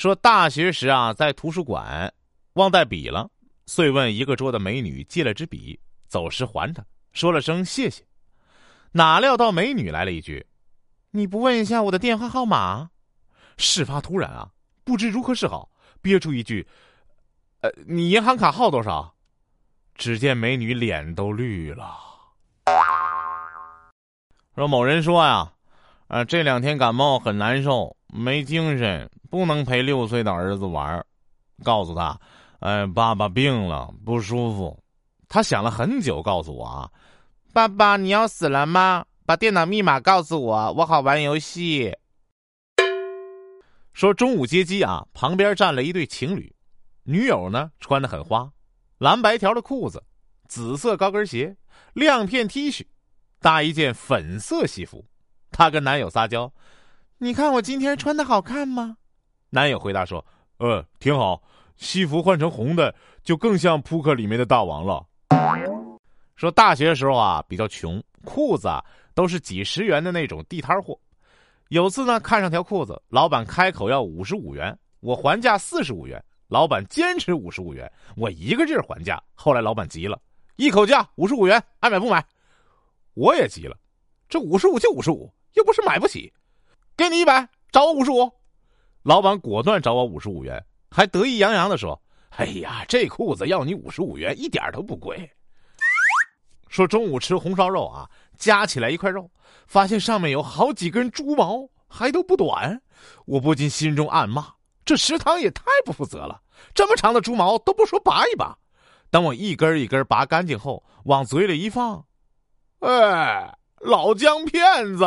说大学时啊，在图书馆忘带笔了，遂问一个桌的美女借了支笔，走时还她，说了声谢谢。哪料到美女来了一句：“你不问一下我的电话号码？”事发突然啊，不知如何是好，憋出一句：“呃，你银行卡号多少？”只见美女脸都绿了。说某人说呀，啊，这两天感冒很难受，没精神，不能陪六岁的儿子玩告诉他，哎，爸爸病了，不舒服。他想了很久，告诉我啊，爸爸，你要死了吗？把电脑密码告诉我，我好玩游戏。说中午接机啊，旁边站了一对情侣，女友呢穿的很花，蓝白条的裤子，紫色高跟鞋，亮片 T 恤。搭一件粉色西服，她跟男友撒娇：“你看我今天穿的好看吗？”男友回答说：“呃，挺好。西服换成红的，就更像扑克里面的大王了。”说大学时候啊，比较穷，裤子啊都是几十元的那种地摊货。有次呢，看上条裤子，老板开口要五十五元，我还价四十五元，老板坚持五十五元，我一个劲儿还价。后来老板急了，一口价五十五元，爱买不买。我也急了，这五十五就五十五，又不是买不起，给你一百，找我五十五。老板果断找我五十五元，还得意洋洋的说：“哎呀，这裤子要你五十五元，一点都不贵。”说中午吃红烧肉啊，夹起来一块肉，发现上面有好几根猪毛，还都不短，我不禁心中暗骂：这食堂也太不负责了，这么长的猪毛都不说拔一拔。等我一根一根拔干净后，往嘴里一放。哎，老姜骗子！